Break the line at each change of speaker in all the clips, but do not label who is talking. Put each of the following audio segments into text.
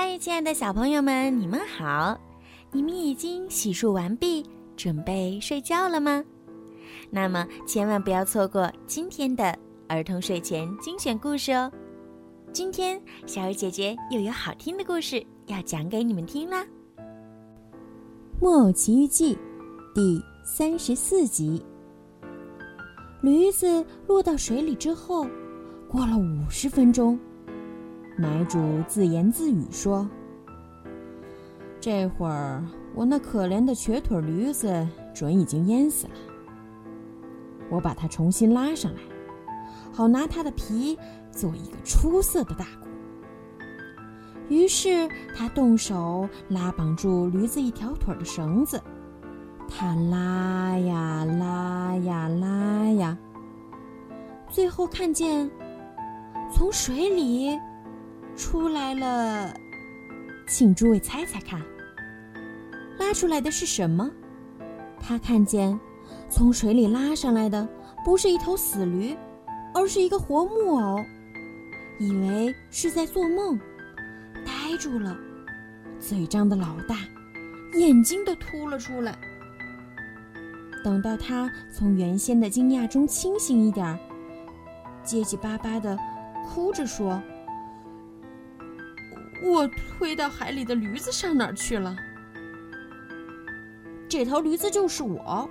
嗨，亲爱的小朋友们，你们好！你们已经洗漱完毕，准备睡觉了吗？那么千万不要错过今天的儿童睡前精选故事哦！今天小雨姐姐又有好听的故事要讲给你们听啦，《
木偶奇遇记》第三十四集。驴子落到水里之后，过了五十分钟。买主自言自语说：“这会儿我那可怜的瘸腿驴子准已经淹死了。我把它重新拉上来，好拿它的皮做一个出色的大鼓。”于是他动手拉绑住驴子一条腿的绳子，他拉呀拉呀拉呀，最后看见从水里。出来了，请诸位猜猜看，拉出来的是什么？他看见从水里拉上来的不是一头死驴，而是一个活木偶，以为是在做梦，呆住了，嘴张得老大，眼睛都凸了出来。等到他从原先的惊讶中清醒一点儿，结结巴巴的哭着说。我推到海里的驴子上哪儿去了？这头驴子就是我。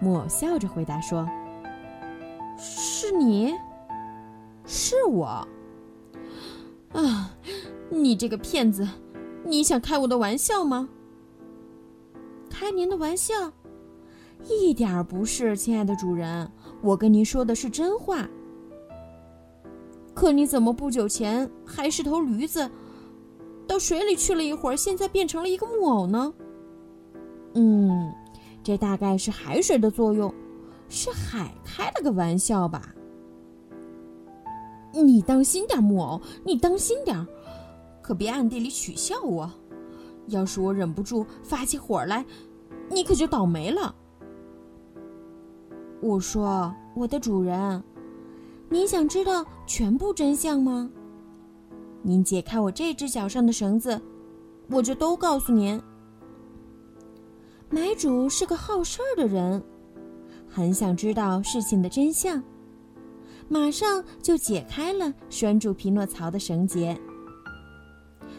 木偶笑着回答说：“是你，是我。啊，你这个骗子，你想开我的玩笑吗？开您的玩笑？一点儿不是，亲爱的主人，我跟您说的是真话。”可你怎么不久前还是头驴子，到水里去了一会儿，现在变成了一个木偶呢？嗯，这大概是海水的作用，是海开了个玩笑吧？你当心点，木偶，你当心点，可别暗地里取笑我。要是我忍不住发起火来，你可就倒霉了。我说，我的主人。您想知道全部真相吗？您解开我这只脚上的绳子，我就都告诉您。买主是个好事儿的人，很想知道事情的真相，马上就解开了拴住匹诺曹的绳结。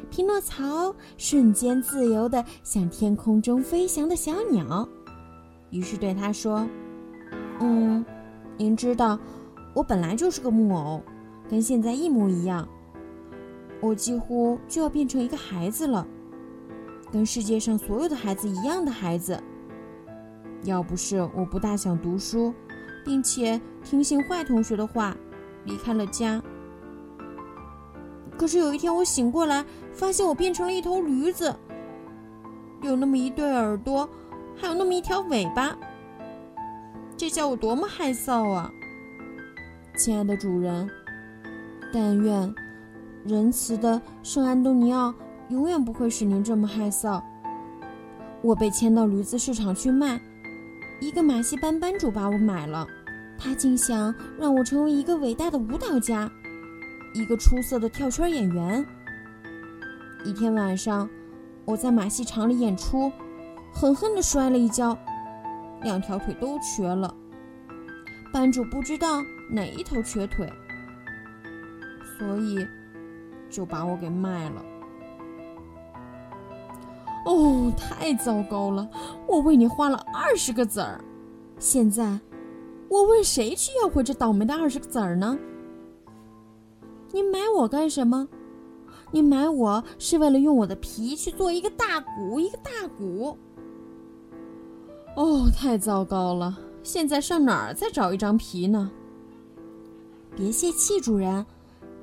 匹诺曹瞬间自由的像天空中飞翔的小鸟，于是对他说：“嗯，您知道。”我本来就是个木偶，跟现在一模一样。我几乎就要变成一个孩子了，跟世界上所有的孩子一样的孩子。要不是我不大想读书，并且听信坏同学的话，离开了家。可是有一天我醒过来，发现我变成了一头驴子，有那么一对耳朵，还有那么一条尾巴。这叫我多么害臊啊！亲爱的主人，但愿仁慈的圣安东尼奥永远不会使您这么害臊。我被牵到驴子市场去卖，一个马戏班班主把我买了，他竟想让我成为一个伟大的舞蹈家，一个出色的跳圈演员。一天晚上，我在马戏场里演出，狠狠地摔了一跤，两条腿都瘸了。班主不知道。哪一头瘸腿，所以就把我给卖了。哦，太糟糕了！我为你花了二十个子儿，现在我问谁去要回这倒霉的二十个子儿呢？你买我干什么？你买我是为了用我的皮去做一个大鼓，一个大鼓。哦，太糟糕了！现在上哪儿再找一张皮呢？别泄气，主人，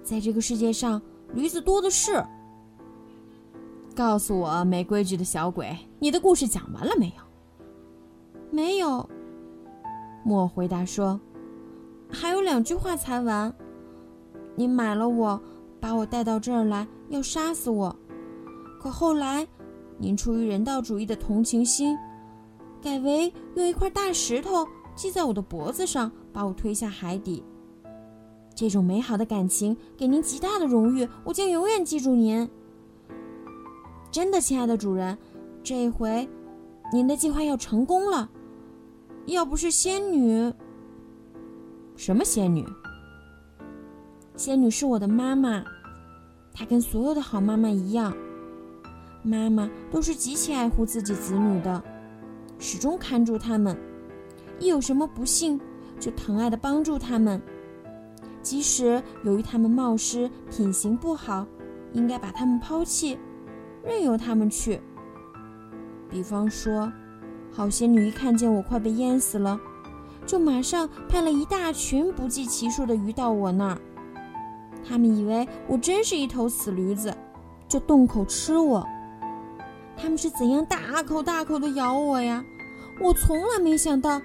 在这个世界上，驴子多的是。告诉我，没规矩的小鬼，你的故事讲完了没有？没有。莫回答说：“还有两句话才完。你买了我，把我带到这儿来，要杀死我。可后来，您出于人道主义的同情心，改为用一块大石头系在我的脖子上，把我推下海底。”这种美好的感情给您极大的荣誉，我将永远记住您。真的，亲爱的主人，这一回，您的计划要成功了。要不是仙女，
什么仙女？
仙女是我的妈妈，她跟所有的好妈妈一样，妈妈都是极其爱护自己子女的，始终看住他们，一有什么不幸，就疼爱的帮助他们。即使由于他们冒失、品行不好，应该把他们抛弃，任由他们去。比方说，好仙女一看见我快被淹死了，就马上派了一大群不计其数的鱼到我那儿。他们以为我真是一头死驴子，就动口吃我。他们是怎样大口大口的咬我呀？我从来没想到，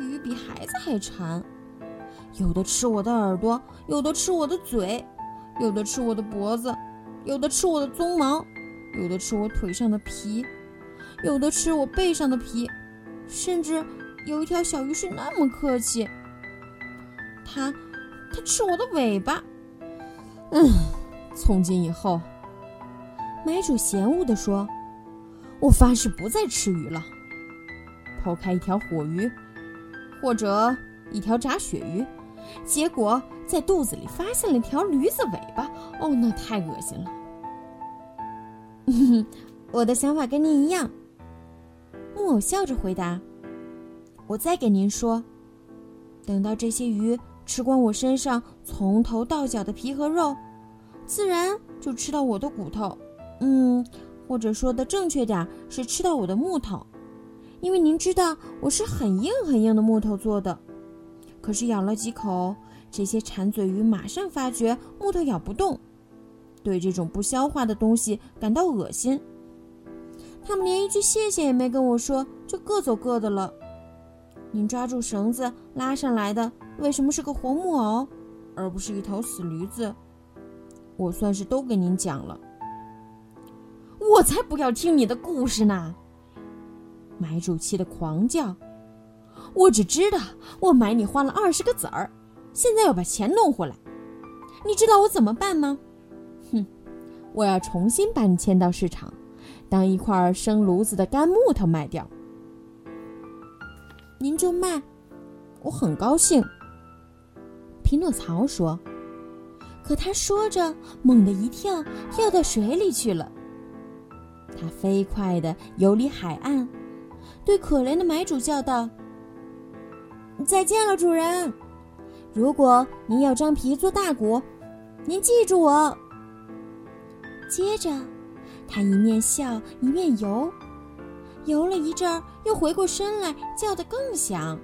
鱼比孩子还馋。有的吃我的耳朵，有的吃我的嘴，有的吃我的脖子，有的吃我的鬃毛，有的吃我腿上的皮，有的吃我背上的皮，甚至有一条小鱼是那么客气，它，它吃我的尾巴。
嗯，从今以后，
买主嫌恶地说：“
我发誓不再吃鱼了。剖开一条火鱼，或者一条炸鳕鱼。”结果在肚子里发现了条驴子尾巴，哦，那太恶心了。
我的想法跟您一样。木偶笑着回答：“我再给您说，等到这些鱼吃光我身上从头到脚的皮和肉，自然就吃到我的骨头。嗯，或者说的正确点是吃到我的木头，因为您知道我是很硬很硬的木头做的。”可是咬了几口，这些馋嘴鱼马上发觉木头咬不动，对这种不消化的东西感到恶心。他们连一句谢谢也没跟我说，就各走各的了。您抓住绳子拉上来的，为什么是个活木偶，而不是一头死驴子？我算是都给您讲了。
我才不要听你的故事呢！买主气得狂叫。我只知道我买你花了二十个子儿，现在要把钱弄回来。你知道我怎么办吗？哼，我要重新把你牵到市场，当一块生炉子的干木头卖掉。
您就卖，
我很高兴。
匹诺曹说。可他说着，猛地一跳，跳到水里去了。他飞快地游离海岸，对可怜的买主叫道。再见了，主人。如果您要张皮做大鼓，您记住我。接着，他一面笑一面游，游了一阵儿，又回过身来，叫得更响。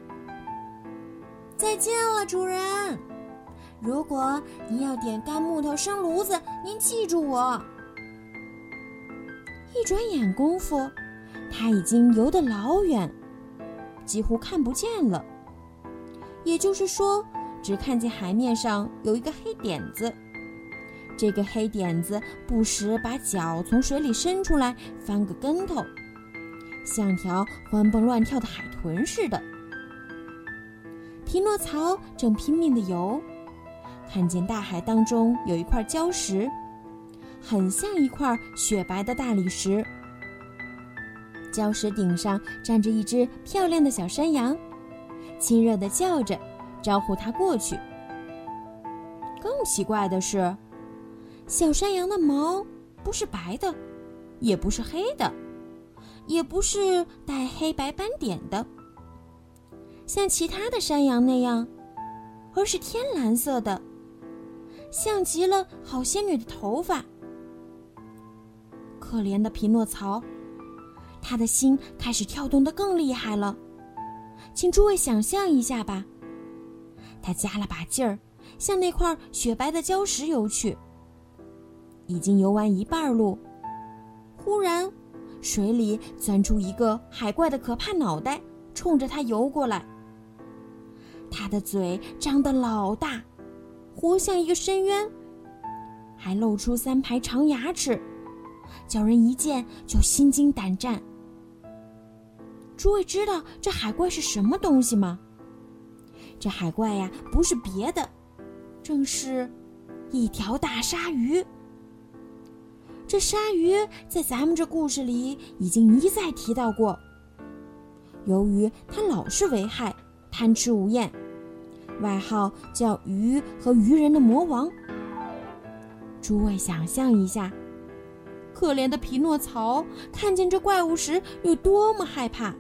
再见了，主人。如果您要点干木头生炉子，您记住我。一转眼功夫，他已经游得老远，几乎看不见了。也就是说，只看见海面上有一个黑点子。这个黑点子不时把脚从水里伸出来，翻个跟头，像条欢蹦乱跳的海豚似的。匹诺曹正拼命地游，看见大海当中有一块礁石，很像一块雪白的大理石。礁石顶上站着一只漂亮的小山羊。亲热地叫着，招呼它过去。更奇怪的是，小山羊的毛不是白的，也不是黑的，也不是带黑白斑点的，像其他的山羊那样，而是天蓝色的，像极了好仙女的头发。可怜的匹诺曹，他的心开始跳动得更厉害了。请诸位想象一下吧，他加了把劲儿，向那块雪白的礁石游去。已经游完一半路，忽然，水里钻出一个海怪的可怕脑袋，冲着他游过来。他的嘴张得老大，活像一个深渊，还露出三排长牙齿，叫人一见就心惊胆战。诸位知道这海怪是什么东西吗？这海怪呀，不是别的，正是一条大鲨鱼。这鲨鱼在咱们这故事里已经一再提到过。由于它老是为害、贪吃无厌，外号叫“鱼和鱼人的魔王”。诸位想象一下，可怜的匹诺曹看见这怪物时有多么害怕。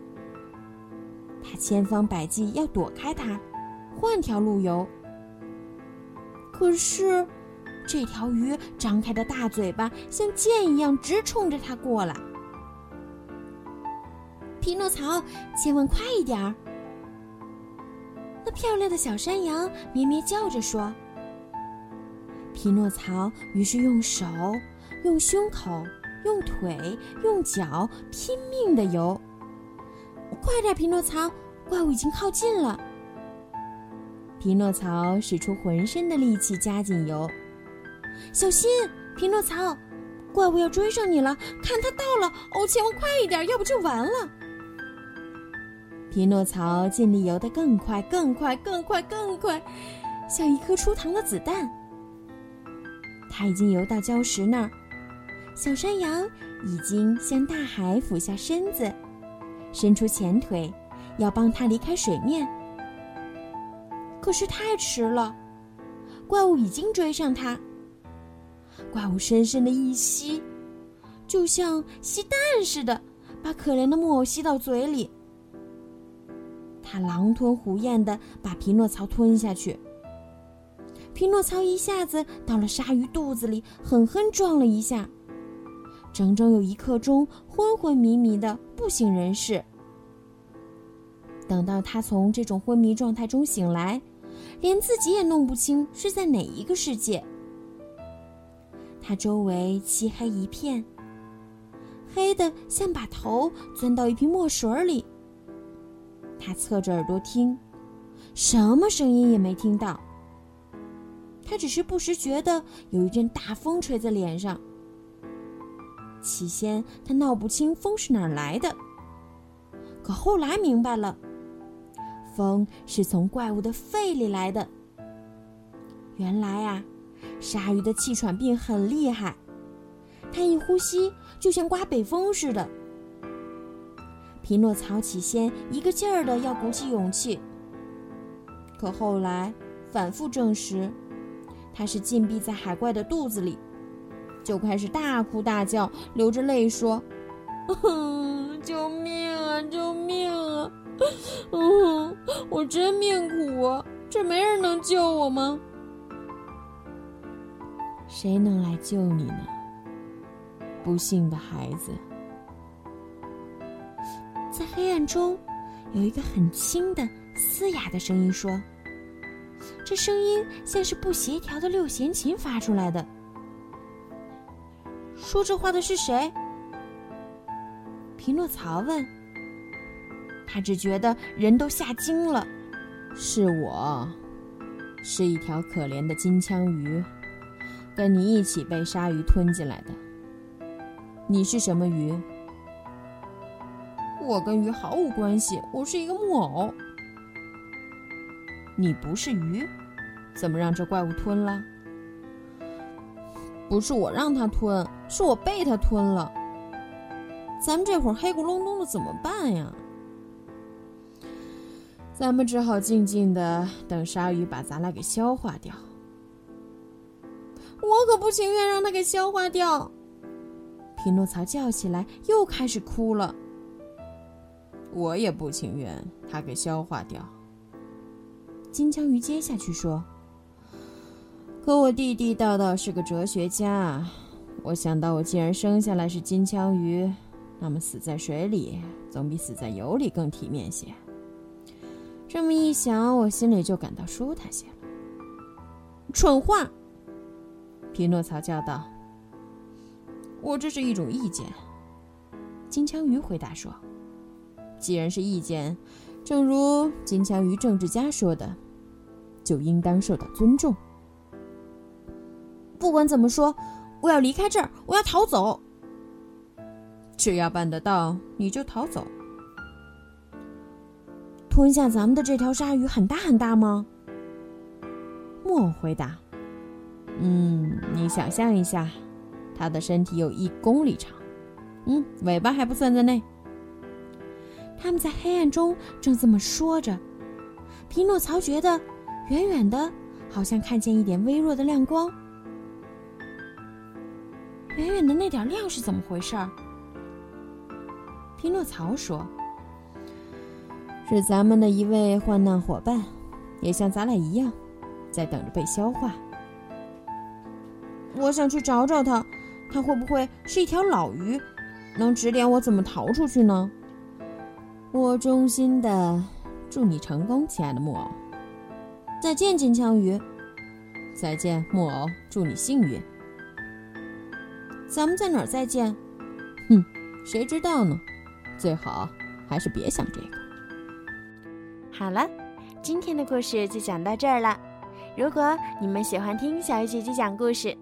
他千方百计要躲开它，换条路游。可是，这条鱼张开的大嘴巴像剑一样直冲着他过来。匹诺曹，千万快一点儿！那漂亮的小山羊咩咩叫着说。匹诺曹于是用手、用胸口、用腿、用脚拼命的游。快点，匹诺曹！怪物已经靠近了。匹诺曹使出浑身的力气加紧游，小心！匹诺曹，怪物要追上你了！看他到了，哦，千万快一点，要不就完了。匹诺曹尽力游得更快，更快，更快，更快，像一颗出膛的子弹。他已经游到礁石那儿，小山羊已经向大海俯下身子，伸出前腿，要帮他离开水面。可是太迟了，怪物已经追上它。怪物深深的一吸，就像吸蛋似的，把可怜的木偶吸到嘴里。他狼吞虎咽的把匹诺曹吞下去。匹诺曹一下子到了鲨鱼肚子里，狠狠撞了一下，整整有一刻钟昏昏迷迷的不省人事。等到他从这种昏迷状态中醒来，连自己也弄不清是在哪一个世界。他周围漆黑一片，黑的像把头钻到一瓶墨水里。他侧着耳朵听，什么声音也没听到。他只是不时觉得有一阵大风吹在脸上。起先他闹不清风是哪儿来的，可后来明白了。风是从怪物的肺里来的。原来啊，鲨鱼的气喘病很厉害，它一呼吸就像刮北风似的。匹诺曹起先一个劲儿的要鼓起勇气，可后来反复证实，他是禁闭在海怪的肚子里，就开始大哭大叫，流着泪说：“救命啊！救命啊！”嗯，我真命苦啊！这没人能救我吗？谁能来救你呢？不幸的孩子。在黑暗中，有一个很轻的、嘶哑的声音说：“这声音像是不协调的六弦琴发出来的。”说这话的是谁？匹诺曹问。他只觉得人都吓惊了，是我，是一条可怜的金枪鱼，跟你一起被鲨鱼吞进来的。你是什么鱼？我跟鱼毫无关系，我是一个木偶。你不是鱼，怎么让这怪物吞了？不是我让它吞，是我被它吞了。咱们这会儿黑咕隆咚的，怎么办呀？咱们只好静静的等鲨鱼把咱俩给消化掉。我可不情愿让它给消化掉。匹诺曹叫起来，又开始哭了。我也不情愿它给消化掉。金枪鱼接下去说：“可我地地道道是个哲学家，我想到我既然生下来是金枪鱼，那么死在水里总比死在油里更体面些。”这么一想，我心里就感到舒坦些了。蠢话！匹诺曹叫道：“我这是一种意见。”金枪鱼回答说：“既然是意见，正如金枪鱼政治家说的，就应当受到尊重。不管怎么说，我要离开这儿，我要逃走。只要办得到，你就逃走。”吞下咱们的这条鲨鱼很大很大吗？木偶回答：“嗯，你想象一下，它的身体有一公里长，嗯，尾巴还不算在内。”
他们在黑暗中正这么说着，匹诺曹觉得远远的，好像看见一点微弱的亮光。远远的那点亮是怎么回事？
匹诺曹说：“是咱们的一位患难伙伴，也像咱俩一样，在等着被消化。
我想去找找他，他会不会是一条老鱼，能指点我怎么逃出去呢？”
我衷心的祝你成功，亲爱的木偶。
再见，金枪鱼。
再见，木偶。祝你幸运。
咱们在哪儿再见？
哼，谁知道呢？最好还是别想这个。
好了，今天的故事就讲到这儿了。如果你们喜欢听小鱼姐姐讲故事，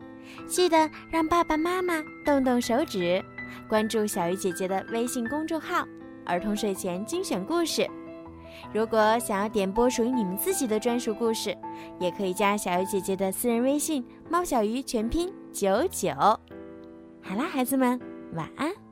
记得让爸爸妈妈动动手指，关注小鱼姐姐的微信公众号。儿童睡前精选故事，如果想要点播属于你们自己的专属故事，也可以加小鱼姐姐的私人微信“猫小鱼”全拼九九。好啦，孩子们，晚安。